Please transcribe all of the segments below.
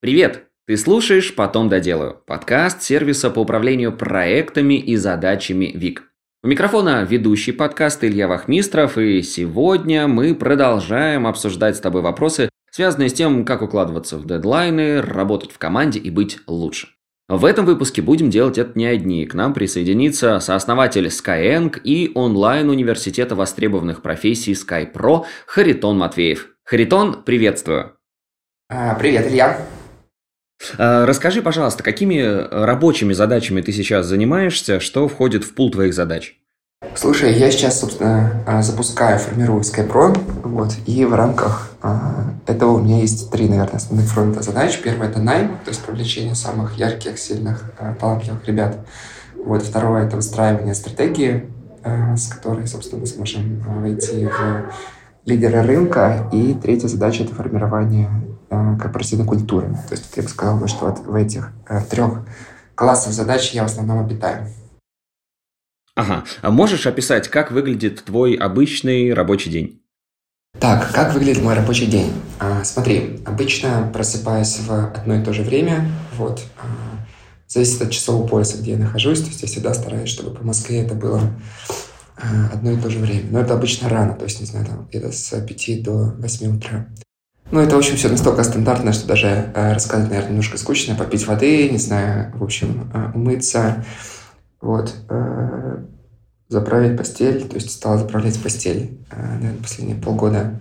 Привет! Ты слушаешь «Потом доделаю» – подкаст сервиса по управлению проектами и задачами ВИК. У микрофона ведущий подкаст Илья Вахмистров, и сегодня мы продолжаем обсуждать с тобой вопросы, связанные с тем, как укладываться в дедлайны, работать в команде и быть лучше. В этом выпуске будем делать это не одни. К нам присоединится сооснователь Skyeng и онлайн-университета востребованных профессий SkyPro Харитон Матвеев. Харитон, приветствую! А, привет, Илья! А, расскажи, пожалуйста, какими рабочими задачами ты сейчас занимаешься, что входит в пул твоих задач? Слушай, я сейчас, собственно, а, запускаю, формирую SkyPro, вот, и в рамках этого у меня есть три, наверное, основных фронта задач. Первое – это найм, то есть привлечение самых ярких, сильных, талантливых ребят. Вот, второе – это выстраивание стратегии, с которой, собственно, мы сможем войти в лидеры рынка. И третья задача – это формирование Э, корпоративной культуры. То есть я бы сказал, что вот в этих э, трех классах задач я в основном обитаю. Ага. А можешь описать, как выглядит твой обычный рабочий день? Так, как выглядит мой рабочий день? А, смотри, обычно просыпаюсь в одно и то же время. Вот. А, зависит от часового пояса, где я нахожусь. То есть я всегда стараюсь, чтобы по Москве это было а, одно и то же время. Но это обычно рано, то есть, не знаю, там где-то с 5 до 8 утра. Ну, это, в общем, все настолько стандартно, что даже э, рассказывать, наверное, немножко скучно. Попить воды, не знаю, в общем, э, умыться, вот, э, заправить постель, то есть стала заправлять постель, э, наверное, последние полгода.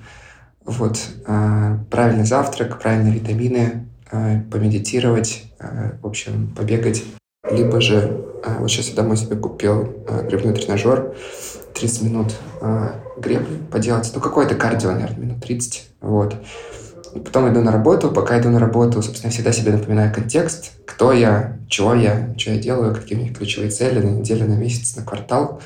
Вот, э, правильный завтрак, правильные витамины, э, помедитировать, э, в общем, побегать. Либо же, э, вот сейчас я домой себе купил э, грибной тренажер, 30 минут э, гребли поделать, ну, какое-то кардио, наверное, минут 30, вот. Потом иду на работу. Пока иду на работу, собственно, всегда себе напоминаю контекст. Кто я, чего я, что я делаю, какие у меня ключевые цели на неделю, на месяц, на квартал.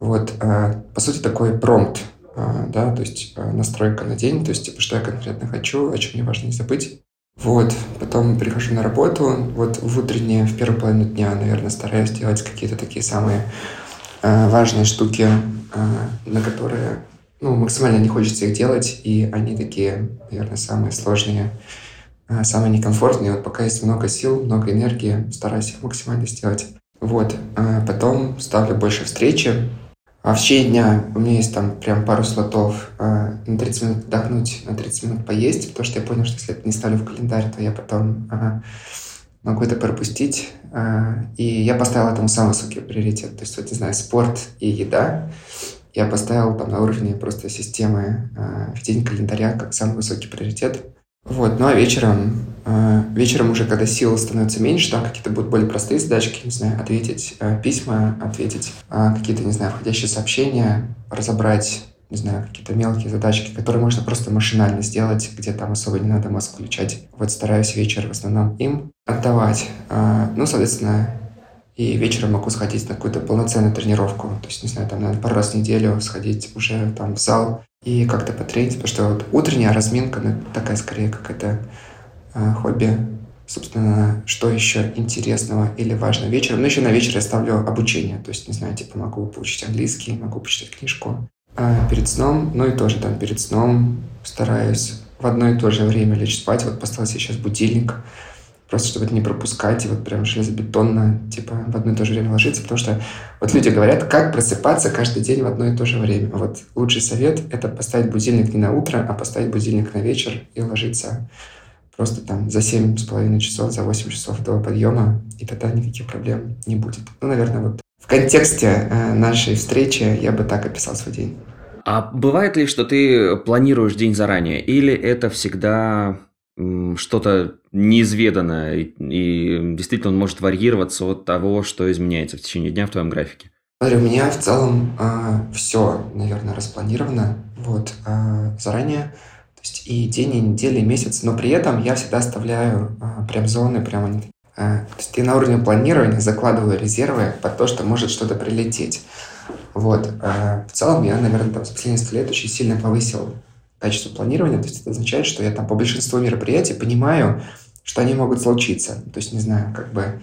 Вот, а, по сути, такой промпт, а, да, то есть а, настройка на день, то есть, типа, что я конкретно хочу, о чем мне важно не забыть. Вот, потом прихожу на работу, вот в утреннее, в первую половину дня, наверное, стараюсь делать какие-то такие самые важные штуки, на которые ну, максимально не хочется их делать, и они такие, наверное, самые сложные, а, самые некомфортные. Вот пока есть много сил, много энергии, стараюсь их максимально сделать. Вот. А потом ставлю больше встречи. А в течение дня у меня есть там прям пару слотов а, на 30 минут отдохнуть, на 30 минут поесть, потому что я понял, что если это не ставлю в календарь, то я потом могу это пропустить. И я поставил этому самый высокий приоритет. То есть, вот, не знаю, спорт и еда я поставил там на уровне просто системы э, в день календаря как самый высокий приоритет. Вот, ну а вечером, э, вечером уже, когда сил становится меньше, там какие-то будут более простые задачки, не знаю, ответить э, письма, ответить э, какие-то, не знаю, входящие сообщения, разобрать, не знаю, какие-то мелкие задачки, которые можно просто машинально сделать, где там особо не надо мозг включать. Вот стараюсь вечер в основном им отдавать. Э, ну, соответственно, и вечером могу сходить на какую-то полноценную тренировку. То есть, не знаю, там, наверное, пару раз в неделю сходить уже там в зал и как-то потренить, потому что вот утренняя разминка, ну, такая скорее как это э, хобби. Собственно, что еще интересного или важного вечером? Ну, еще на вечер я ставлю обучение. То есть, не знаю, типа могу получить английский, могу почитать книжку. А перед сном, ну и тоже там перед сном стараюсь в одно и то же время лечь спать. Вот поставил сейчас будильник просто чтобы это не пропускать и вот прям железобетонно, типа, в одно и то же время ложиться, потому что вот люди говорят, как просыпаться каждый день в одно и то же время. Вот лучший совет — это поставить будильник не на утро, а поставить будильник на вечер и ложиться просто там за семь с половиной часов, за 8 часов до подъема, и тогда никаких проблем не будет. Ну, наверное, вот в контексте э, нашей встречи я бы так описал свой день. А бывает ли, что ты планируешь день заранее, или это всегда что-то неизведанное, и, и действительно он может варьироваться от того, что изменяется в течение дня в твоем графике? У меня в целом э, а, все, наверное, распланировано вот, э, заранее. То есть и день, и неделя, и месяц. Но при этом я всегда оставляю э, прям зоны, прям они э, то есть я на уровне планирования закладываю резервы под то, что может что-то прилететь. Вот. Э, в целом я, наверное, там, с последних несколько лет очень сильно повысил качество планирования. То есть это означает, что я там по большинству мероприятий понимаю, что они могут случиться. То есть, не знаю, как бы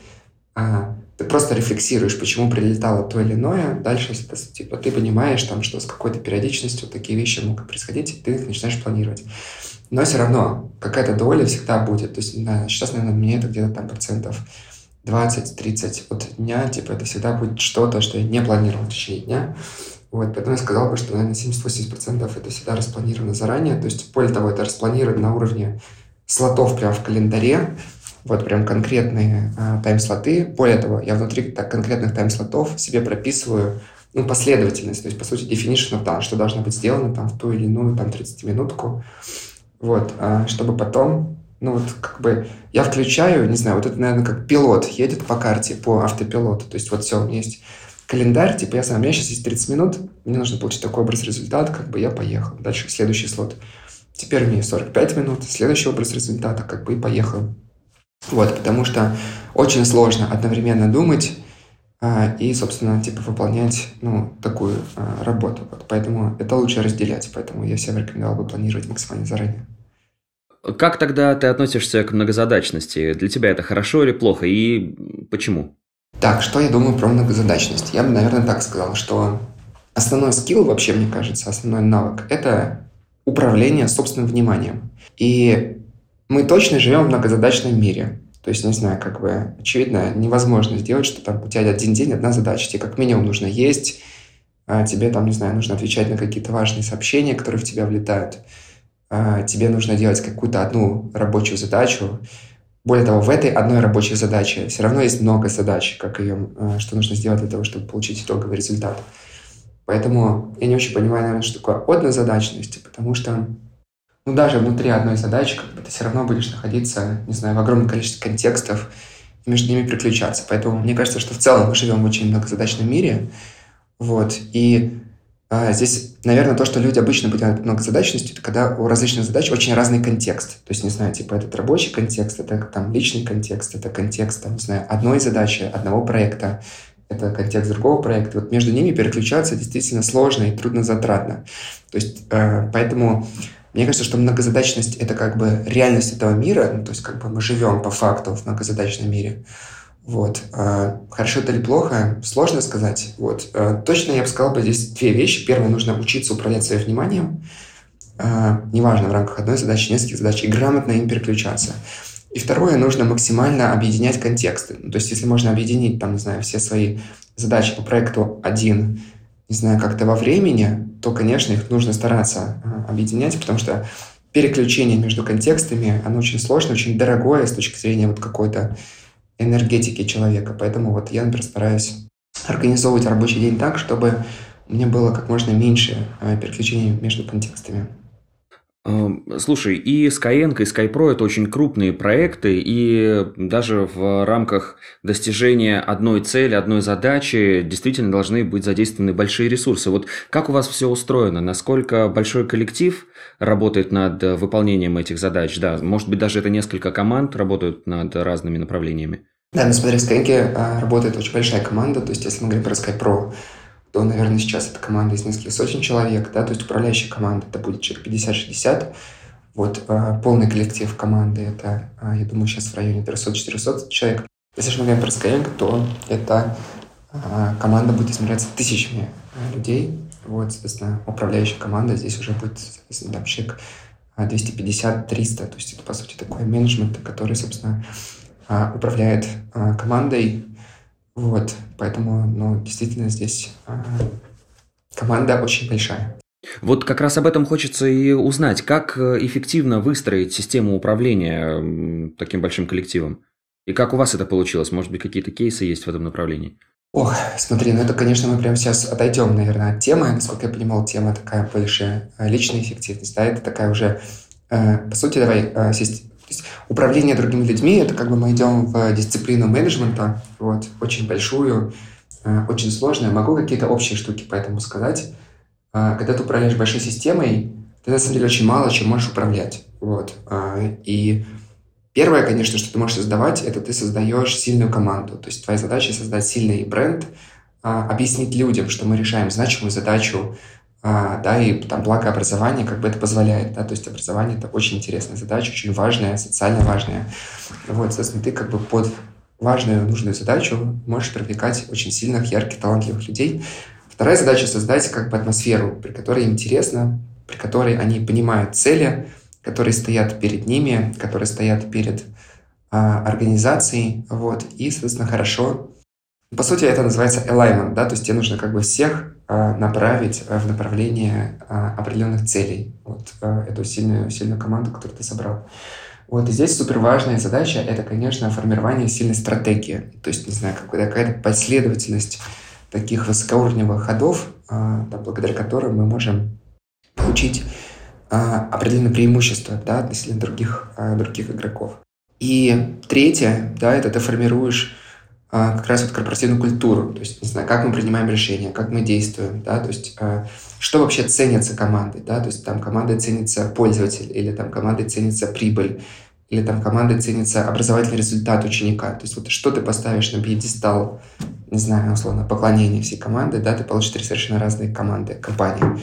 а, ты просто рефлексируешь, почему прилетало то или иное. Дальше, если ты, типа, ты понимаешь, там, что с какой-то периодичностью такие вещи могут происходить, и ты их начинаешь планировать. Но все равно какая-то доля всегда будет. То есть, да, сейчас, наверное, мне это где-то там процентов 20-30 от дня, типа, это всегда будет что-то, что я не планировал в течение дня. Вот, поэтому я сказал бы, что, наверное, 70-80% это всегда распланировано заранее. То есть, более того, это распланировано на уровне слотов прямо в календаре, вот прям конкретные э, тайм-слоты. Более того, я внутри так, конкретных тайм-слотов себе прописываю ну, последовательность, то есть, по сути, definition of done, что должно быть сделано там в ту или иную там 30-минутку, вот, э, чтобы потом, ну, вот, как бы, я включаю, не знаю, вот это, наверное, как пилот едет по карте, по автопилоту, то есть, вот все, у меня есть календарь, типа, я сам, у меня сейчас есть 30 минут, мне нужно получить такой образ результата, как бы я поехал. Дальше следующий слот. Теперь мне 45 минут, следующий образ результата, как бы и поехал. Вот, потому что очень сложно одновременно думать а, и, собственно, типа выполнять, ну, такую а, работу. Вот, поэтому это лучше разделять, поэтому я всем рекомендовал бы планировать максимально заранее. Как тогда ты относишься к многозадачности? Для тебя это хорошо или плохо? И почему? Так, что я думаю про многозадачность? Я бы, наверное, так сказал, что основной скилл, вообще, мне кажется, основной навык – это управление собственным вниманием. И мы точно живем в многозадачном мире. То есть, не знаю, как бы, очевидно, невозможно сделать, что там у тебя один день, одна задача. Тебе как минимум нужно есть, а тебе там, не знаю, нужно отвечать на какие-то важные сообщения, которые в тебя влетают. А тебе нужно делать какую-то одну рабочую задачу. Более того, в этой одной рабочей задаче все равно есть много задач, как ее, а, что нужно сделать для того, чтобы получить итоговый результат. Поэтому я не очень понимаю, наверное, что такое однозадачность, потому что ну, даже внутри одной задачи как бы, ты все равно будешь находиться, не знаю, в огромном количестве контекстов и между ними приключаться. Поэтому мне кажется, что в целом мы живем в очень многозадачном мире. Вот. И здесь, наверное, то, что люди обычно понимают многозадачностью, это когда у различных задач очень разный контекст. То есть, не знаю, типа этот рабочий контекст, это там личный контекст, это контекст, там, не знаю, одной задачи, одного проекта, это контекст другого проекта. Вот между ними переключаться действительно сложно и трудно затратно. То есть, э, поэтому мне кажется, что многозадачность — это как бы реальность этого мира, ну, то есть как бы мы живем по факту в многозадачном мире. Вот. А хорошо это или плохо, сложно сказать. Вот. А точно я бы сказал бы здесь две вещи. Первое, нужно учиться управлять своим вниманием. А, неважно, в рамках одной задачи, нескольких задач, и грамотно им переключаться. И второе, нужно максимально объединять контексты. Ну, то есть, если можно объединить, там, не знаю, все свои задачи по проекту один, не знаю, как-то во времени, то, конечно, их нужно стараться объединять, потому что переключение между контекстами, оно очень сложное, очень дорогое с точки зрения вот какой-то энергетики человека. Поэтому вот я, например, стараюсь организовывать рабочий день так, чтобы у меня было как можно меньше а, переключений между контекстами. Слушай, и Skyeng, и SkyPro – это очень крупные проекты, и даже в рамках достижения одной цели, одной задачи действительно должны быть задействованы большие ресурсы. Вот как у вас все устроено? Насколько большой коллектив работает над выполнением этих задач? Да, может быть, даже это несколько команд работают над разными направлениями? Да, ну смотри, Skyeng а, работает очень большая команда, то есть если мы говорим про SkyPro, то, наверное, сейчас это команда из нескольких сотен человек, да, то есть управляющая команда это будет человек 50-60, вот э, полный коллектив команды это, э, я думаю, сейчас в районе 300-400 человек. Если же мы говорим про Skyeng, то это э, команда будет измеряться тысячами э, людей, вот, соответственно, управляющая команда здесь уже будет, соответственно, человек 250-300, то есть это, по сути, такой менеджмент, который, собственно, управляет командой, вот, поэтому, ну, действительно здесь э, команда очень большая. Вот как раз об этом хочется и узнать. Как э, эффективно выстроить систему управления таким большим коллективом? И как у вас это получилось? Может быть, какие-то кейсы есть в этом направлении? Ох, смотри, ну это, конечно, мы прямо сейчас отойдем, наверное, от темы. Насколько я понимал, тема такая больше э, личная эффективность, да, это такая уже, э, по сути, давай, э, то есть управление другими людьми – это как бы мы идем в дисциплину менеджмента, вот, очень большую, э, очень сложную. Могу какие-то общие штуки по этому сказать. Э, когда ты управляешь большой системой, ты на самом деле очень мало чем можешь управлять. Вот. Э, и первое, конечно, что ты можешь создавать, это ты создаешь сильную команду. То есть твоя задача создать сильный бренд, объяснить людям, что мы решаем значимую задачу, а, да, и там благо образование как бы это позволяет, да, то есть образование это очень интересная задача, очень важная, социально важная. Вот, соответственно, ты как бы под важную, нужную задачу можешь привлекать очень сильных, ярких, талантливых людей. Вторая задача — создать как бы атмосферу, при которой им интересно, при которой они понимают цели, которые стоят перед ними, которые стоят перед а, организацией, вот, и, соответственно, хорошо. По сути, это называется alignment, да, то есть тебе нужно как бы всех а, направить а, в направление а, определенных целей, вот, а, эту сильную, сильную команду, которую ты собрал. Вот, и здесь супер важная задача – это, конечно, формирование сильной стратегии, то есть, не знаю, какая-то последовательность таких высокоуровневых ходов, а, да, благодаря которым мы можем получить а, определенное преимущество да, относительно других, других игроков. И третье, да, это ты формируешь как раз вот корпоративную культуру, то есть, не знаю, как мы принимаем решения, как мы действуем, да, то есть, а, что вообще ценится командой, да, то есть, там командой ценится пользователь, или там командой ценится прибыль, или там командой ценится образовательный результат ученика, то есть, вот что ты поставишь на пьедестал, не знаю, условно, поклонение всей команды, да, ты получишь три совершенно разные команды, компании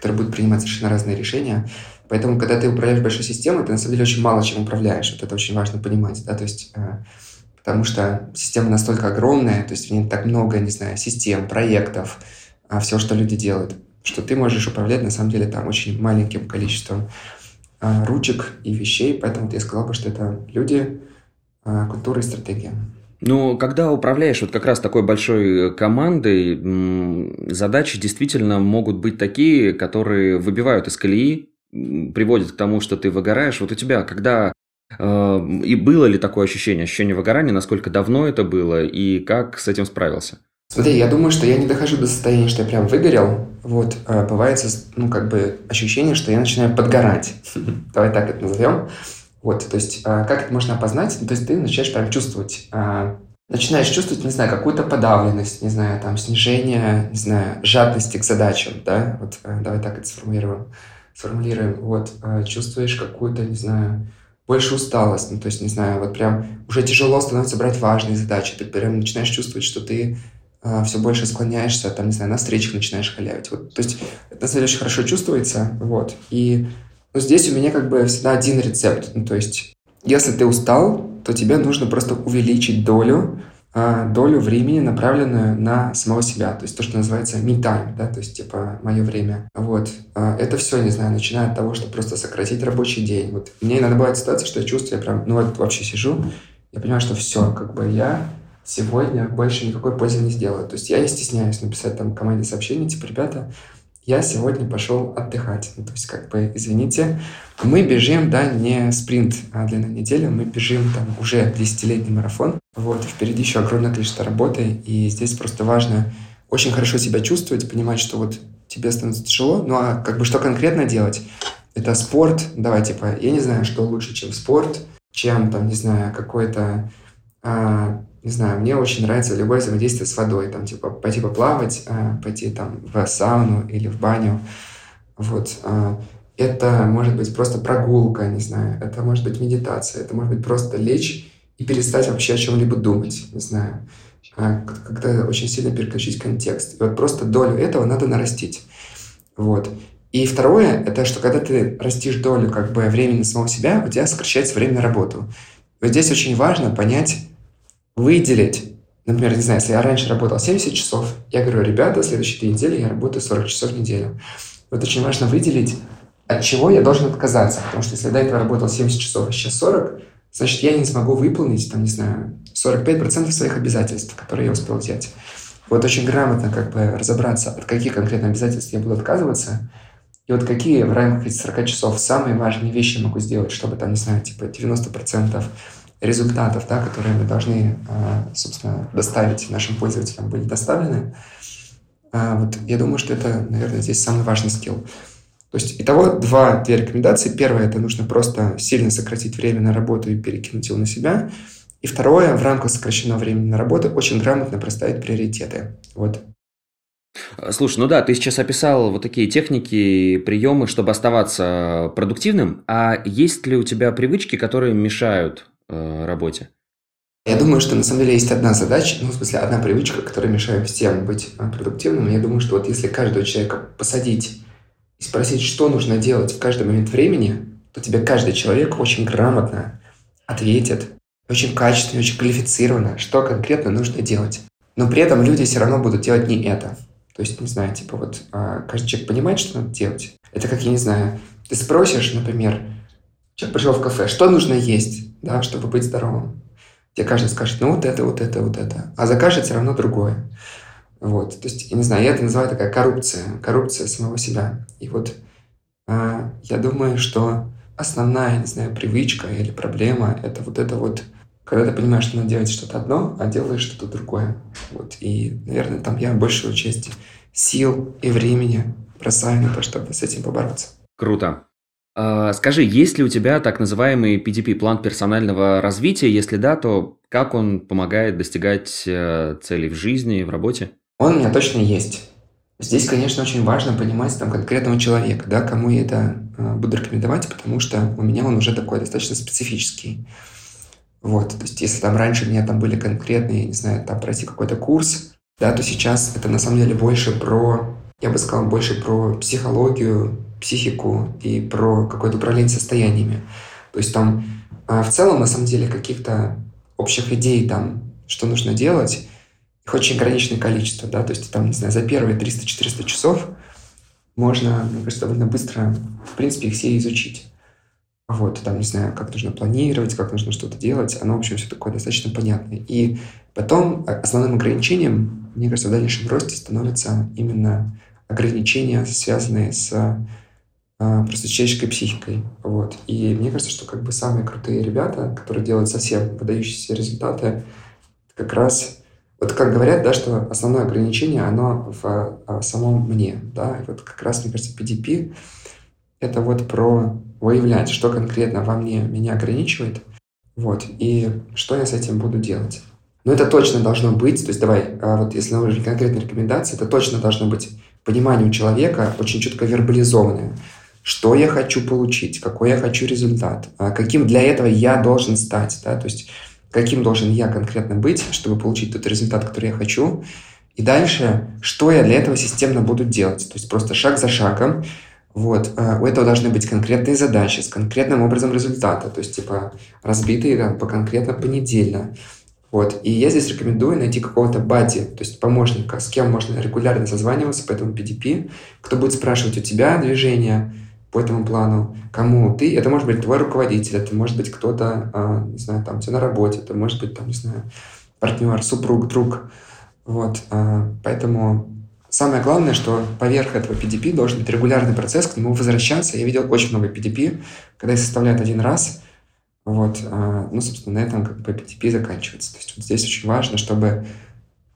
которые будут принимать совершенно разные решения. Поэтому, когда ты управляешь большой системой, ты на самом деле очень мало чем управляешь. Вот это очень важно понимать, да, то есть э, потому что система настолько огромная, то есть в ней так много, не знаю, систем, проектов, э, все, что люди делают, что ты можешь управлять на самом деле там очень маленьким количеством э, ручек и вещей, поэтому я сказал бы, что это люди, э, культура и стратегия. Ну, когда управляешь вот как раз такой большой э, командой, задачи действительно могут быть такие, которые выбивают из колеи, приводят к тому, что ты выгораешь. Вот у тебя, когда и было ли такое ощущение, ощущение выгорания, насколько давно это было и как с этим справился? Смотри, я думаю, что я не дохожу до состояния, что я прям выгорел. Вот, э, бывает, ну, как бы ощущение, что я начинаю подгорать. Давай так это назовем. Вот, то есть, а, как это можно опознать? Ну, то есть, ты начинаешь прям чувствовать, а, начинаешь чувствовать, не знаю, какую-то подавленность, не знаю, там, снижение, не знаю, жадности к задачам, да, вот, а, давай так это сформулируем, сформулируем, вот, чувствуешь какую-то, не знаю, больше усталость, ну, то есть, не знаю, вот прям уже тяжело становится брать важные задачи, ты прям начинаешь чувствовать, что ты э, все больше склоняешься, там, не знаю, на встречах начинаешь халявить, вот, то есть, это, на самом деле, очень хорошо чувствуется, вот, и но здесь у меня как бы всегда один рецепт. Ну, то есть, если ты устал, то тебе нужно просто увеличить долю, а, долю времени, направленную на самого себя. То есть то, что называется me time, да, то есть типа мое время. Вот. А, это все, не знаю, начиная от того, что просто сократить рабочий день. Вот мне иногда бывает ситуация, что я чувствую, я прям, ну вот вообще сижу, я понимаю, что все, как бы я сегодня больше никакой пользы не сделаю. То есть я не стесняюсь написать там команде сообщение, типа, ребята, я сегодня пошел отдыхать. Ну, то есть, как бы, извините, мы бежим, да, не спринт а длина недели, мы бежим там уже десятилетний марафон. Вот, впереди еще огромное количество работы, и здесь просто важно очень хорошо себя чувствовать, понимать, что вот тебе становится тяжело, ну а как бы что конкретно делать? Это спорт, давай, типа, я не знаю, что лучше, чем спорт, чем, там, не знаю, какой-то а, не знаю, мне очень нравится любое взаимодействие с водой, там, типа, пойти поплавать, э, пойти там в сауну или в баню, вот. Э, это может быть просто прогулка, не знаю, это может быть медитация, это может быть просто лечь и перестать вообще о чем-либо думать, не знаю, когда очень сильно переключить контекст. И вот просто долю этого надо нарастить, вот. И второе, это что когда ты растишь долю как бы времени самого себя, у тебя сокращается время на работу. Вот здесь очень важно понять, выделить, например, не знаю, если я раньше работал 70 часов, я говорю, ребята, следующие две недели я работаю 40 часов в неделю. Вот очень важно выделить, от чего я должен отказаться, потому что если до этого работал 70 часов, а сейчас 40, значит, я не смогу выполнить, там, не знаю, 45% своих обязательств, которые я успел взять. Вот очень грамотно как бы разобраться, от каких конкретно обязательств я буду отказываться, и вот какие в рамках этих 40 часов самые важные вещи я могу сделать, чтобы там, не знаю, типа 90% результатов, да, которые мы должны, а, собственно, доставить нашим пользователям, были доставлены. А, вот я думаю, что это, наверное, здесь самый важный скилл. То есть, итого два, две рекомендации. Первое, это нужно просто сильно сократить время на работу и перекинуть его на себя. И второе, в рамках сокращенного времени на работу очень грамотно проставить приоритеты. Вот. Слушай, ну да, ты сейчас описал вот такие техники, приемы, чтобы оставаться продуктивным. А есть ли у тебя привычки, которые мешают э, работе? Я думаю, что на самом деле есть одна задача, ну, в смысле, одна привычка, которая мешает всем быть э, продуктивным. Я думаю, что вот если каждого человека посадить и спросить, что нужно делать в каждый момент времени, то тебе каждый человек очень грамотно ответит, очень качественно, очень квалифицированно, что конкретно нужно делать. Но при этом люди все равно будут делать не это. То есть, не знаю, типа вот а, каждый человек понимает, что надо делать. Это как, я не знаю, ты спросишь, например, человек пришел в кафе, что нужно есть, да, чтобы быть здоровым? Тебе каждый скажет, ну вот это, вот это, вот это. А закажет все равно другое. Вот. То есть, я не знаю, я это называю такая коррупция. Коррупция самого себя. И вот э, я думаю, что основная, не знаю, привычка или проблема – это вот это вот, когда ты понимаешь, что надо делать что-то одно, а делаешь что-то другое. Вот. И, наверное, там я большую часть сил и времени бросаю на то, чтобы с этим побороться. Круто. А, скажи, есть ли у тебя так называемый PDP, план персонального развития? Если да, то как он помогает достигать э, целей в жизни, в работе? Он у меня точно есть. Здесь, конечно, очень важно понимать там конкретного человека, да, кому я это э, буду рекомендовать, потому что у меня он уже такой достаточно специфический. Вот, то есть если там раньше у меня там были конкретные, не знаю, там пройти какой-то курс, да, то сейчас это на самом деле больше про, я бы сказал, больше про психологию, психику и про какое-то управление состояниями. То есть там э, в целом, на самом деле, каких-то общих идей там, что нужно делать, их очень ограниченное количество, да, то есть там, не знаю, за первые 300-400 часов можно, мне кажется, довольно быстро, в принципе, их все изучить. Вот, там, не знаю, как нужно планировать, как нужно что-то делать, оно, в общем, все такое достаточно понятное. И потом основным ограничением, мне кажется, в дальнейшем росте становятся именно ограничения, связанные с а, просто человеческой психикой. Вот. И мне кажется, что как бы самые крутые ребята, которые делают совсем выдающиеся результаты, как раз вот как говорят, да, что основное ограничение, оно в, в а, самом мне, да, и вот как раз, мне кажется, PDP — это вот про выявлять, что конкретно во мне меня ограничивает, вот, и что я с этим буду делать. Но это точно должно быть, то есть давай, а вот если на уровне конкретной рекомендации, это точно должно быть понимание у человека очень четко вербализованное, что я хочу получить, какой я хочу результат, а каким для этого я должен стать, да, то есть каким должен я конкретно быть, чтобы получить тот результат, который я хочу. И дальше, что я для этого системно буду делать. То есть просто шаг за шагом. Вот. Э, у этого должны быть конкретные задачи с конкретным образом результата. То есть, типа, разбитые там, по конкретно понедельно. Вот. И я здесь рекомендую найти какого-то бади, то есть помощника, с кем можно регулярно созваниваться по этому PDP, кто будет спрашивать у тебя движение, по этому плану, кому ты, это может быть твой руководитель, это может быть кто-то, а, не знаю, там, тебе на работе, это может быть, там, не знаю, партнер, супруг, друг, вот, а, поэтому самое главное, что поверх этого PDP должен быть регулярный процесс, к нему возвращаться, я видел очень много PDP, когда их составляют один раз, вот, а, ну, собственно, на этом как бы PDP заканчивается, то есть вот здесь очень важно, чтобы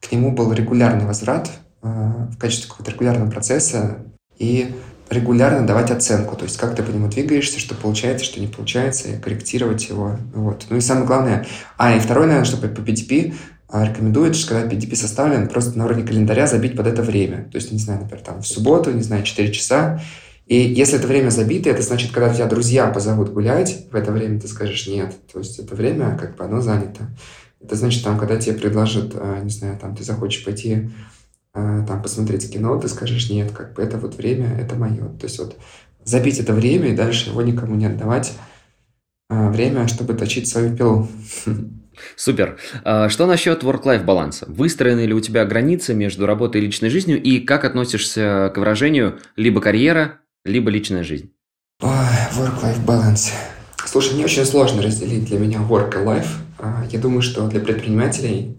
к нему был регулярный возврат в качестве какого-то регулярного процесса, и регулярно давать оценку, то есть как ты по нему двигаешься, что получается, что не получается, и корректировать его. Вот. Ну и самое главное, а и второе, наверное, что по PDP а, рекомендуют, что когда PDP составлен, просто на уровне календаря забить под это время. То есть, не знаю, например, там в субботу, не знаю, 4 часа. И если это время забито, это значит, когда тебя друзья позовут гулять, в это время ты скажешь нет. То есть это время, как бы, оно занято. Это значит, там, когда тебе предложат, а, не знаю, там, ты захочешь пойти там посмотреть кино, ты скажешь, нет, как бы это вот время, это мое. То есть вот забить это время и дальше его никому не отдавать. А, время, чтобы точить свою пилу. Супер. А, что насчет work-life баланса? Выстроены ли у тебя границы между работой и личной жизнью? И как относишься к выражению либо карьера, либо личная жизнь? Work-life balance. Слушай, мне очень сложно разделить для меня work и life. Я думаю, что для предпринимателей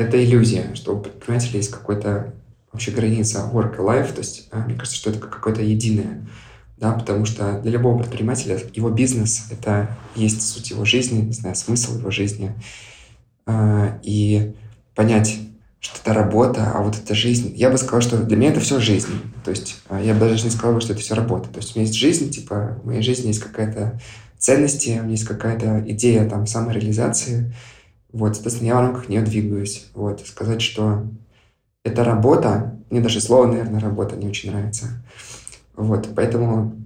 это иллюзия, что у предпринимателя есть какой-то вообще граница work и life, то есть а, мне кажется, что это какое-то единое, да, потому что для любого предпринимателя его бизнес — это есть суть его жизни, не знаю, смысл его жизни, а, и понять, что это работа, а вот это жизнь. Я бы сказал, что для меня это все жизнь. То есть а, я бы даже не сказал, что это все работа. То есть у меня есть жизнь, типа, в моей жизни есть какая-то ценность, у меня есть какая-то идея там самореализации, вот, соответственно, я в рамках нее двигаюсь. Вот, сказать, что это работа, мне даже слово, наверное, работа не очень нравится. Вот, поэтому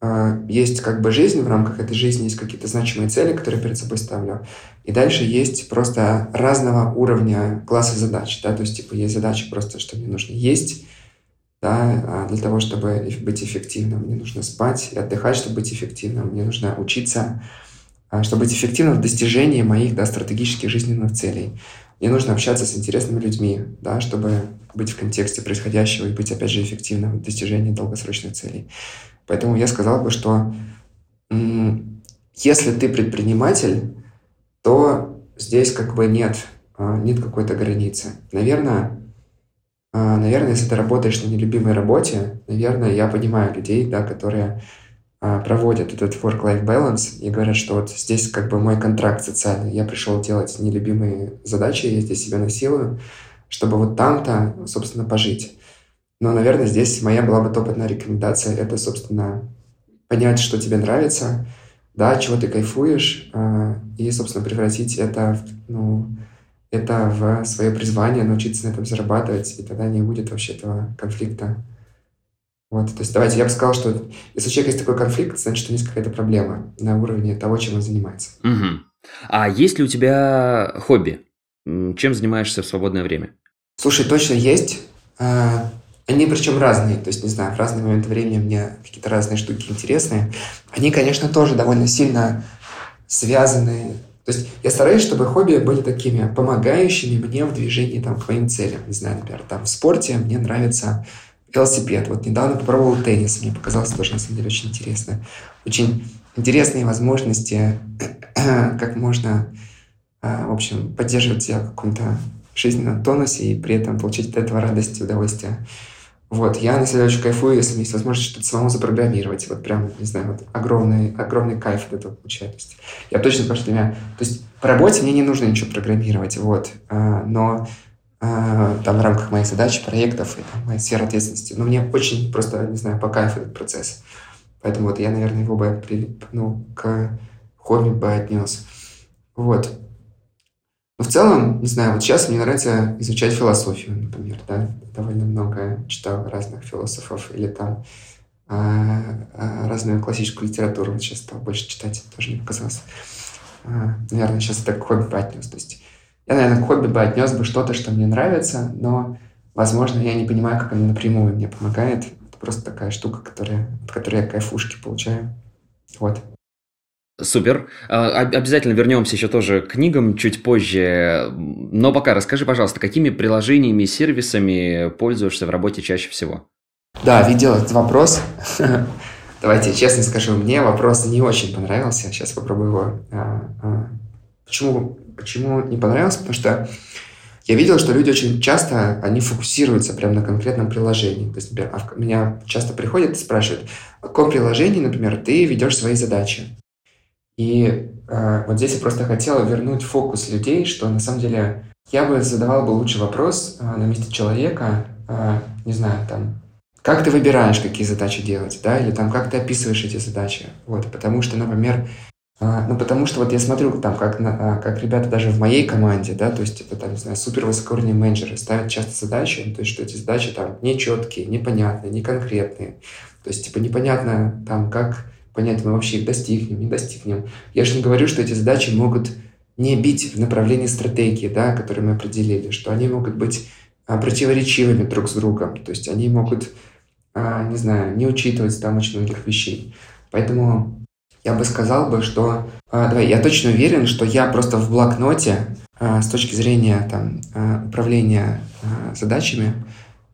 э, есть как бы жизнь, в рамках этой жизни есть какие-то значимые цели, которые перед собой ставлю. И дальше есть просто разного уровня класса задач, да, то есть, типа, есть задачи просто, что мне нужно есть, да, а для того, чтобы быть эффективным, мне нужно спать и отдыхать, чтобы быть эффективным, мне нужно учиться, чтобы быть эффективным в достижении моих да, стратегических жизненных целей. Мне нужно общаться с интересными людьми, да, чтобы быть в контексте происходящего и быть, опять же, эффективным в достижении долгосрочных целей. Поэтому я сказал бы, что если ты предприниматель, то здесь как бы нет, а, нет какой-то границы. Наверное, а, наверное, если ты работаешь на нелюбимой работе, наверное, я понимаю людей, да, которые а, проводят этот work-life balance и говорят, что вот здесь как бы мой контракт социальный, я пришел делать нелюбимые задачи, я здесь себя насилую, чтобы вот там-то, собственно, пожить. Но, наверное, здесь моя была бы топотная рекомендация, это, собственно, понять, что тебе нравится, да, чего ты кайфуешь, э, и, собственно, превратить это, ну, это в свое призвание, научиться на этом зарабатывать, и тогда не будет вообще этого конфликта. Вот, то есть давайте, я бы сказал, что если у человека есть такой конфликт, значит, у него есть какая-то проблема на уровне того, чем он занимается. Угу. А есть ли у тебя хобби? Чем занимаешься в свободное время? Слушай, точно есть. А, они причем разные, то есть, не знаю, в разные моменты времени мне какие-то разные штуки интересные. Они, конечно, тоже довольно сильно связаны. То есть я стараюсь, чтобы хобби были такими помогающими мне в движении там, к моим целям. Не знаю, например, там в спорте мне нравится велосипед. Вот недавно попробовал теннис, мне показалось тоже, на самом деле, очень интересно. Очень интересные возможности, как можно, а, в общем, поддерживать себя в каком-то жизненном тонусе и при этом получить от этого радость и удовольствие. Вот, я на себя очень кайфую, если есть возможность что-то самому запрограммировать. Вот прям, не знаю, вот огромный, огромный кайф от этого получаю. То есть я точно скажу, что меня... То есть по работе мне не нужно ничего программировать, вот. А, но там в рамках моих задач, проектов и там, моей сферы ответственности. Но мне очень просто, не знаю, по кайфу этот процесс. Поэтому вот я, наверное, его бы ну, к хобби бы отнес. Вот. Но в целом, не знаю, вот сейчас мне нравится изучать философию, например, да, довольно много читал разных философов или там а, а, разную классическую литературу. Вот сейчас стал больше читать, тоже не показалось. А, наверное, сейчас это к хобби бы отнес. То есть я, наверное, к хобби бы отнес бы что-то, что мне нравится, но, возможно, я не понимаю, как оно напрямую мне помогает. Это просто такая штука, которая, от которой я кайфушки получаю. Вот. Супер. А, обязательно вернемся еще тоже к книгам чуть позже. Но пока расскажи, пожалуйста, какими приложениями и сервисами пользуешься в работе чаще всего? Да, видел этот вопрос. Давайте честно скажу, мне вопрос не очень понравился. Сейчас попробую его. А, а, почему, почему не понравился? Потому что я видел, что люди очень часто, они фокусируются прямо на конкретном приложении. То есть, например, меня часто приходят и спрашивают, в каком приложении, например, ты ведешь свои задачи? И э, вот здесь я просто хотела вернуть фокус людей, что на самом деле я бы задавал бы лучше вопрос э, на месте человека, э, не знаю, там, как ты выбираешь, какие задачи делать, да, или там, как ты описываешь эти задачи, вот, потому что, например, э, ну, потому что вот я смотрю, там, как, на, э, как ребята даже в моей команде, да, то есть это, там, не знаю, супер высокоуровневые менеджеры ставят часто задачи, то есть что эти задачи там нечеткие, непонятные, неконкретные, то есть, типа, непонятно, там, как понять, мы вообще их достигнем, не достигнем. Я же не говорю, что эти задачи могут не бить в направлении стратегии, да, которые мы определили, что они могут быть а, противоречивыми друг с другом, то есть они могут, а, не знаю, не учитывать там очень многих вещей. Поэтому я бы сказал бы, что, а, давай, я точно уверен, что я просто в блокноте а, с точки зрения там, а, управления а, задачами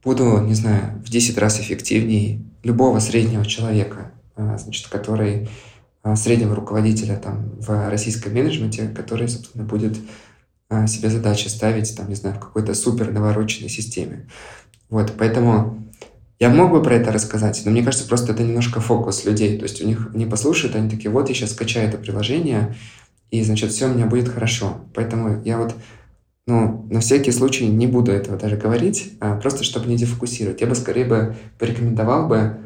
буду, не знаю, в 10 раз эффективнее любого среднего человека. А, значит, который а, среднего руководителя там, в российском менеджменте, который, собственно, будет а, себе задачи ставить, там, не знаю, в какой-то супер навороченной системе. Вот, поэтому я мог бы про это рассказать, но мне кажется, просто это немножко фокус людей. То есть у них они послушают, они такие, вот я сейчас скачаю это приложение, и, значит, все у меня будет хорошо. Поэтому я вот, ну, на всякий случай не буду этого даже говорить, а просто чтобы не дефокусировать. Я бы скорее бы порекомендовал бы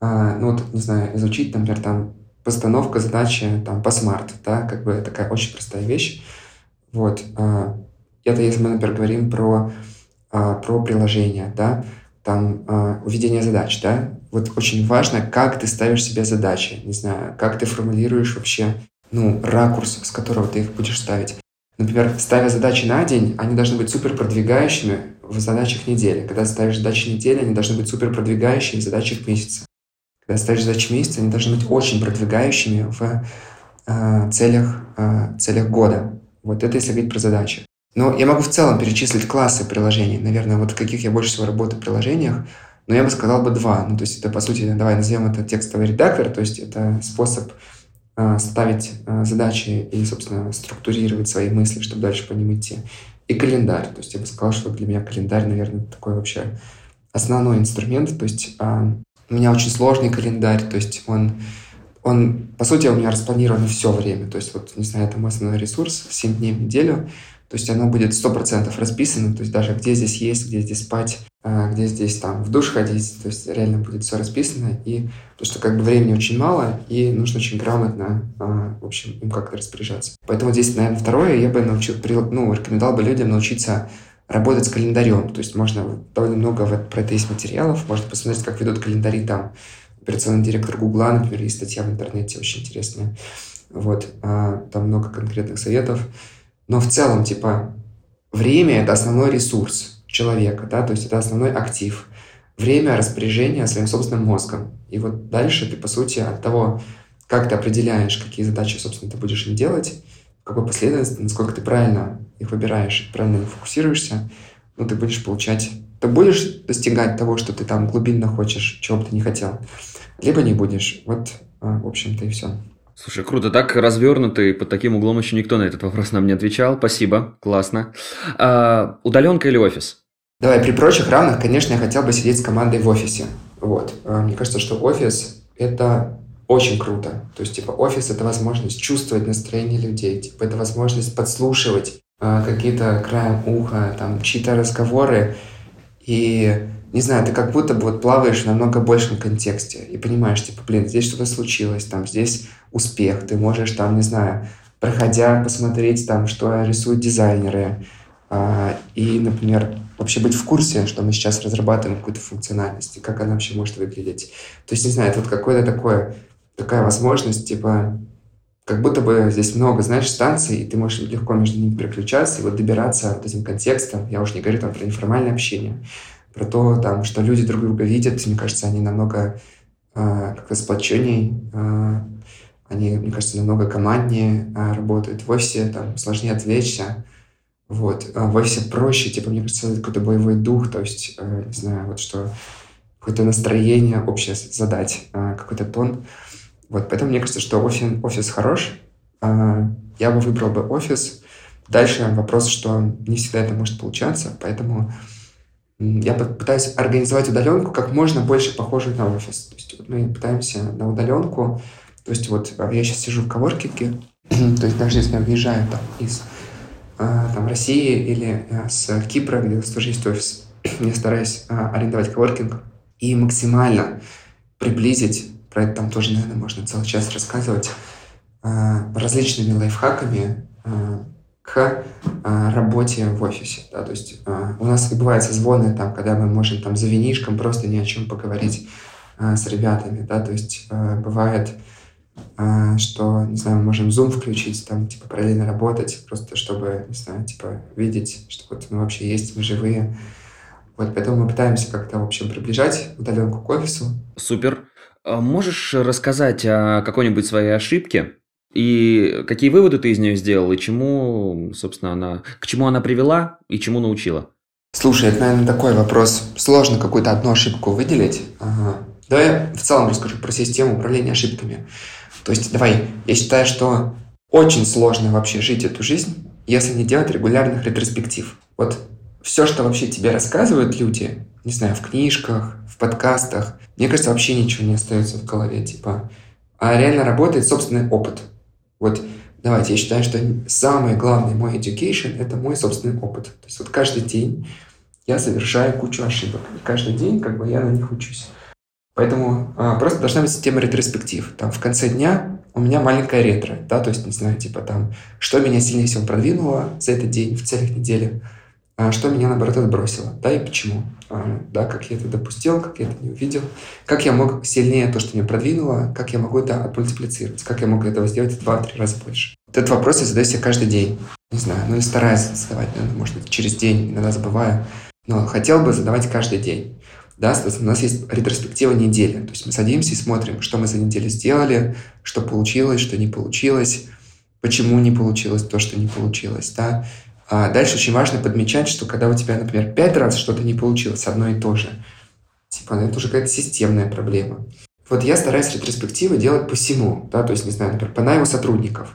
а, ну вот, не знаю, изучить, например, там постановка задачи там по смарт, да, как бы такая очень простая вещь. Вот. А, это если мы, например, говорим про, а, про приложение, да, там а, уведение задач, да, вот очень важно, как ты ставишь себе задачи, не знаю, как ты формулируешь вообще, ну, ракурс, с которого ты их будешь ставить. Например, ставя задачи на день, они должны быть супер продвигающими в задачах недели. Когда ставишь задачи недели, они должны быть супер продвигающими в задачах месяца когда ставишь задачи месяца, они должны быть очень продвигающими в э, целях, э, целях года. Вот это если говорить про задачи. Но я могу в целом перечислить классы приложений. Наверное, вот в каких я больше всего работаю в приложениях. Но я бы сказал бы два. Ну, то есть это, по сути, давай назовем это текстовый редактор. То есть это способ а, ставить а, задачи и, собственно, структурировать свои мысли, чтобы дальше по ним идти. И календарь. То есть я бы сказал, что для меня календарь, наверное, такой вообще основной инструмент. То есть у меня очень сложный календарь, то есть он, он, по сути, у меня распланировано все время. То есть вот, не знаю, это мой основной ресурс, 7 дней в неделю. То есть оно будет 100% расписано, то есть даже где здесь есть, где здесь спать, а, где здесь там в душ ходить, то есть реально будет все расписано, и то, что как бы времени очень мало, и нужно очень грамотно, а, в общем, им как-то распоряжаться. Поэтому здесь, наверное, второе, я бы научил, ну, рекомендовал бы людям научиться работать с календарем, то есть можно довольно много про это есть материалов, можно посмотреть, как ведут календари там, операционный директор Гугла, например, есть статья в интернете очень интересная, вот, а, там много конкретных советов, но в целом, типа, время – это основной ресурс человека, да, то есть это основной актив. Время распоряжения своим собственным мозгом. И вот дальше ты, по сути, от того, как ты определяешь, какие задачи, собственно, ты будешь им делать, в какой последовательности, насколько ты правильно их выбираешь, правильно фокусируешься, ну, ты будешь получать... Ты будешь достигать того, что ты там глубинно хочешь, чего бы ты не хотел, либо не будешь. Вот, а, в общем-то, и все. Слушай, круто, так развернуто и под таким углом еще никто на этот вопрос нам не отвечал. Спасибо, классно. А, удаленка или офис? Давай, при прочих равных, конечно, я хотел бы сидеть с командой в офисе. Вот. А, мне кажется, что офис – это очень круто. То есть, типа, офис – это возможность чувствовать настроение людей, типа, это возможность подслушивать а, какие-то краем уха, там, чьи-то разговоры. И не знаю, ты как будто бы вот плаваешь в намного большем контексте и понимаешь, типа, блин, здесь что-то случилось, там, здесь успех, ты можешь там, не знаю, проходя, посмотреть там, что рисуют дизайнеры, а, и, например, вообще быть в курсе, что мы сейчас разрабатываем какую-то функциональность, и как она вообще может выглядеть. То есть, не знаю, это вот какое-то такое, такая возможность, типа, как будто бы здесь много, знаешь, станций, и ты можешь легко между ними переключаться и вот добираться вот этим контекстом. Я уж не говорю там про неформальное общение, про то, там, что люди друг друга видят. Мне кажется, они намного э, как-то сплоченней, э, они, мне кажется, намного команднее э, работают. В офисе там сложнее отвлечься. Вот. А в офисе проще, типа, мне кажется, какой-то боевой дух, то есть, э, не знаю, вот что какое-то настроение общее задать, э, какой-то тон. Вот, поэтому мне кажется, что офис, офис хорош. Я бы выбрал бы офис. Дальше вопрос, что не всегда это может получаться, поэтому я пытаюсь организовать удаленку как можно больше похожую на офис. То есть мы пытаемся на удаленку. То есть вот а, я сейчас сижу в коворкинге, то есть даже если я въезжаю там из а, там, России или а, с Кипра, где у нас тоже есть офис, я стараюсь арендовать коворкинг и максимально приблизить, про это там тоже, наверное, можно целый час рассказывать, различными лайфхаками к работе в офисе. Да? То есть у нас и бывают созвоны, там, когда мы можем там за винишком просто ни о чем поговорить с ребятами. Да? То есть бывает, что, не знаю, мы можем Zoom включить, там, типа, параллельно работать, просто чтобы, не знаю, типа, видеть, что вот мы вообще есть, мы живые. Вот, поэтому мы пытаемся как-то, в общем, приближать удаленку к офису. Супер. А можешь рассказать о какой-нибудь своей ошибке, и какие выводы ты из нее сделал, и чему, собственно, она, к чему она привела и чему научила? Слушай, это, наверное, такой вопрос. Сложно какую-то одну ошибку выделить. Ага. Давай я в целом расскажу про систему управления ошибками. То есть, давай, я считаю, что очень сложно вообще жить эту жизнь, если не делать регулярных ретроспектив. Вот все, что вообще тебе рассказывают люди, не знаю, в книжках, в подкастах, мне кажется, вообще ничего не остается в голове. Типа, а реально работает собственный опыт. Вот давайте, я считаю, что самый главный мой education – это мой собственный опыт. То есть вот каждый день я совершаю кучу ошибок. И каждый день как бы я на них учусь. Поэтому а, просто должна быть система ретроспектив. Там в конце дня у меня маленькая ретро, да, то есть, не знаю, типа там, что меня сильнее всего продвинуло за этот день, в целях недели, а что меня, наоборот, отбросило, да, и почему, а, да, как я это допустил, как я это не увидел, как я мог сильнее то, что меня продвинуло, как я могу это отмультиплицировать, как я мог этого сделать в два-три раза больше. Вот этот вопрос я задаю себе каждый день, не знаю, ну и стараюсь задавать, наверное, может быть, через день, иногда забываю, но хотел бы задавать каждый день. Да, у нас есть ретроспектива недели, то есть мы садимся и смотрим, что мы за неделю сделали, что получилось, что не получилось, почему не получилось то, что не получилось, да, а дальше очень важно подмечать, что когда у тебя, например, пять раз что-то не получилось, одно и то же, типа, ну, это уже какая-то системная проблема. Вот я стараюсь ретроспективы делать по всему, да, то есть, не знаю, например, по найму сотрудников.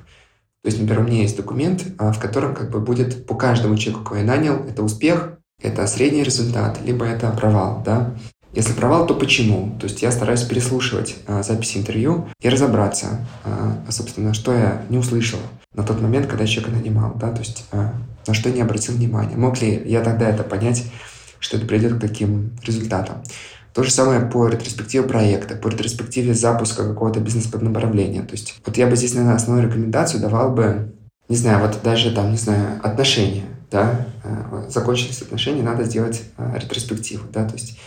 То есть, например, у меня есть документ, а, в котором как бы будет по каждому человеку, кого я нанял, это успех, это средний результат, либо это провал, да. Если провал, то почему? То есть я стараюсь переслушивать а, записи интервью и разобраться, а, собственно, что я не услышал на тот момент, когда человека нанимал, да, то есть а, на что я не обратил внимания. Мог ли я тогда это понять, что это приведет к таким результатам? То же самое по ретроспективе проекта, по ретроспективе запуска какого-то бизнес-поднаправления. То есть вот я бы здесь, наверное, основную рекомендацию давал бы, не знаю, вот даже там, не знаю, отношения, да, э, закончились отношения, надо сделать э, ретроспективу, да, то есть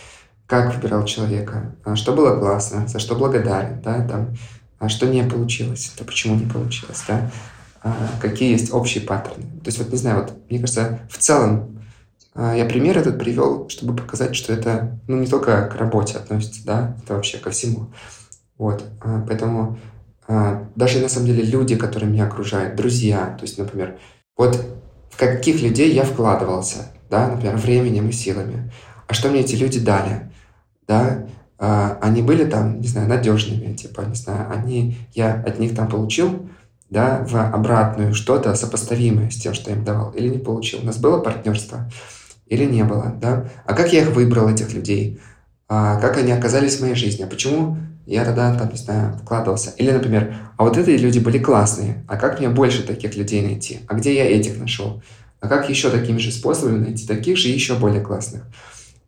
как выбирал человека, а что было классно, за что благодарен, да, там, а что не получилось, то почему не получилось, да, а какие есть общие паттерны. То есть вот, не знаю, вот, мне кажется, в целом я пример этот привел, чтобы показать, что это ну, не только к работе относится, да, это вообще ко всему. Вот, поэтому даже на самом деле люди, которые меня окружают, друзья, то есть, например, вот каких людей я вкладывался, да, например, временем и силами. А что мне эти люди дали, да, они были там, не знаю, надежными, типа, не знаю, они, я от них там получил, да, в обратную что-то сопоставимое с тем, что я им давал, или не получил. У нас было партнерство, или не было, да? А как я их выбрал, этих людей? А как они оказались в моей жизни? А почему я тогда, там, не знаю, вкладывался? Или, например, а вот эти люди были классные, а как мне больше таких людей найти? А где я этих нашел? А как еще такими же способами найти таких же еще более классных?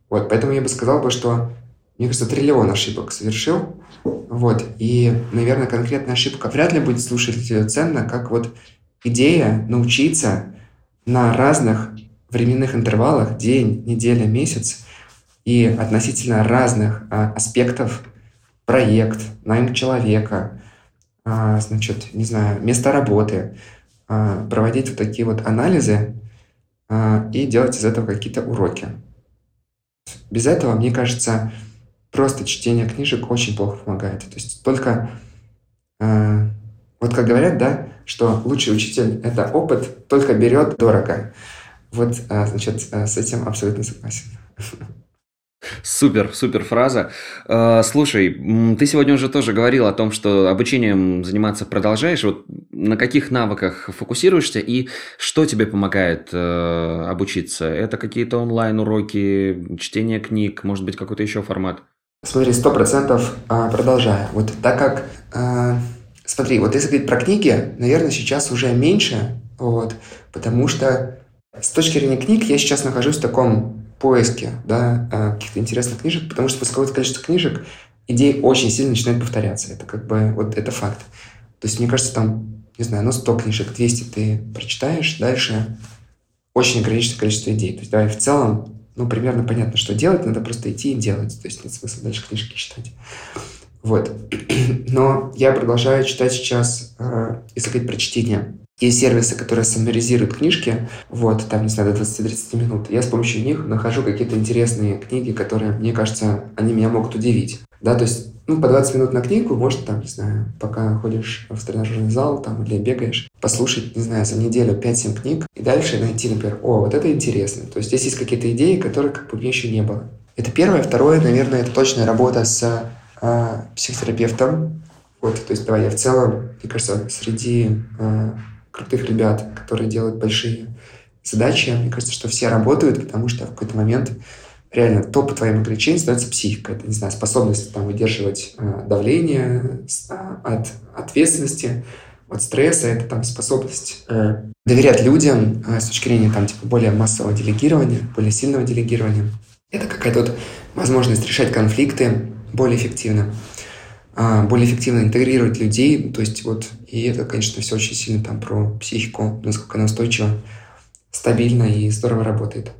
Вот, поэтому я бы сказал бы, что, мне кажется, триллион ошибок совершил, вот, и, наверное, конкретная ошибка вряд ли будет слушателю ценна, как вот идея научиться на разных временных интервалах, день, неделя, месяц, и относительно разных а, аспектов проект, найм человека, а, значит, не знаю, место работы, а, проводить вот такие вот анализы а, и делать из этого какие-то уроки. Без этого, мне кажется, просто чтение книжек очень плохо помогает. То есть только, вот как говорят, да, что лучший учитель – это опыт, только берет дорого. Вот, значит, с этим абсолютно согласен. Супер, супер фраза. А, слушай, ты сегодня уже тоже говорил о том, что обучением заниматься продолжаешь. Вот на каких навыках фокусируешься и что тебе помогает э, обучиться? Это какие-то онлайн-уроки, чтение книг, может быть, какой-то еще формат? Смотри, сто процентов продолжаю. Вот так как, смотри, вот если говорить про книги, наверное, сейчас уже меньше, вот, потому что с точки зрения книг я сейчас нахожусь в таком поиске да, э, каких-то интересных книжек, потому что после какого-то количества книжек идеи очень сильно начинают повторяться. Это как бы вот это факт. То есть, мне кажется, там, не знаю, ну 100 книжек, 200 ты прочитаешь, дальше очень ограниченное количество идей. То есть, давай в целом, ну, примерно понятно, что делать, надо просто идти и делать. То есть, нет смысла дальше книжки читать. Вот. Но я продолжаю читать сейчас, э, если говорить есть сервисы, которые саммаризируют книжки, вот, там, не знаю, до 20-30 минут. Я с помощью них нахожу какие-то интересные книги, которые, мне кажется, они меня могут удивить. Да, то есть, ну, по 20 минут на книгу можно, там, не знаю, пока ходишь в тренажерный зал, там, или бегаешь, послушать, не знаю, за неделю 5-7 книг, и дальше найти, например, о, вот это интересно. То есть, здесь есть какие-то идеи, которые, как бы, меня еще не было. Это первое. Второе, наверное, это точная работа с э, психотерапевтом. Вот, то есть, давай, я в целом, мне кажется, среди э, крутых ребят, которые делают большие задачи. Мне кажется, что все работают, потому что в какой-то момент реально топ твоим ограничением становится психика. Это, не знаю, способность там, выдерживать э, давление, э, от ответственности, от стресса. Это там способность э, доверять людям э, с точки зрения там, типа, более массового делегирования, более сильного делегирования. Это какая-то вот возможность решать конфликты более эффективно. А, более эффективно интегрировать людей. То есть вот, и это, конечно, все очень сильно там про психику, насколько она устойчива, стабильно и здорово работает.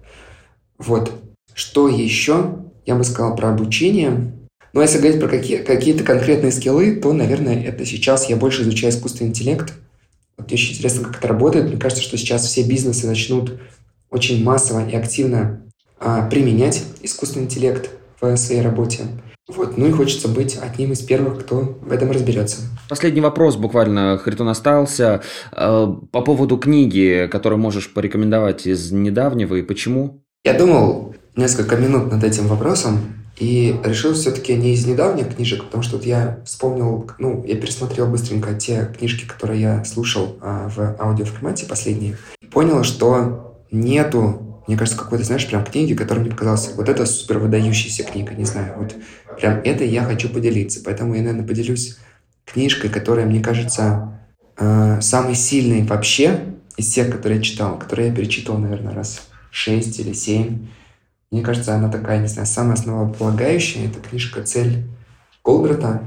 Вот. Что еще? Я бы сказал про обучение. Но если говорить про какие, какие-то конкретные скиллы, то, наверное, это сейчас я больше изучаю искусственный интеллект. Вот мне очень интересно, как это работает. Мне кажется, что сейчас все бизнесы начнут очень массово и активно а, применять искусственный интеллект в своей работе. Вот, ну и хочется быть одним из первых, кто в этом разберется. Последний вопрос буквально, Харитон, остался. Э, по поводу книги, которую можешь порекомендовать из недавнего и почему? Я думал несколько минут над этим вопросом, И решил все-таки не из недавних книжек, потому что вот я вспомнил, ну, я пересмотрел быстренько те книжки, которые я слушал а, в аудиоформате последние. Понял, что нету, мне кажется, какой-то, знаешь, прям книги, которая мне показалась, вот это супер выдающаяся книга, не знаю, вот прям это я хочу поделиться. Поэтому я, наверное, поделюсь книжкой, которая, мне кажется, э, самой сильной вообще из всех, которые я читал, которые я перечитывал, наверное, раз шесть или семь. Мне кажется, она такая, не знаю, самая основополагающая. Это книжка «Цель Голдрата».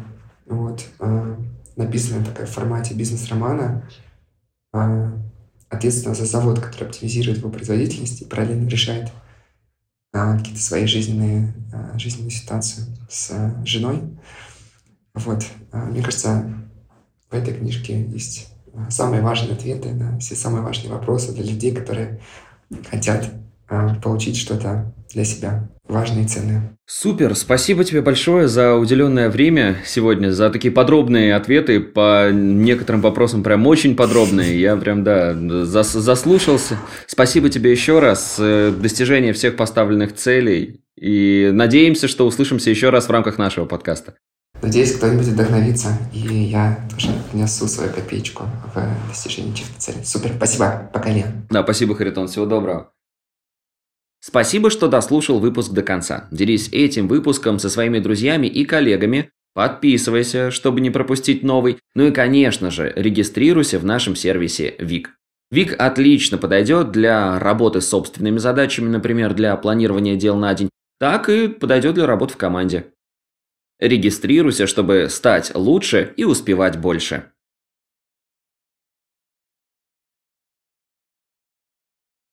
Вот, э, написанная такая в формате бизнес-романа. Э, ответственна за завод, который оптимизирует его производительность и параллельно решает э, какие-то свои жизненные, э, жизненные ситуации с э, женой. Вот, э, мне кажется, в этой книжке есть самые важные ответы на все самые важные вопросы для людей, которые хотят а, получить что-то для себя важное и ценное. Супер, спасибо тебе большое за уделенное время сегодня, за такие подробные ответы по некоторым вопросам, прям очень подробные. Я прям, да, зас заслушался. Спасибо тебе еще раз. Достижение всех поставленных целей. И надеемся, что услышимся еще раз в рамках нашего подкаста. Надеюсь, кто-нибудь вдохновится, и я тоже внесу свою копеечку в достижение чьих-то целей. Супер, спасибо, пока, Лен. Да, спасибо, Харитон, всего доброго. Спасибо, что дослушал выпуск до конца. Делись этим выпуском со своими друзьями и коллегами, подписывайся, чтобы не пропустить новый, ну и, конечно же, регистрируйся в нашем сервисе ВИК. ВИК отлично подойдет для работы с собственными задачами, например, для планирования дел на день, так и подойдет для работы в команде. Регистрируйся, чтобы стать лучше и успевать больше.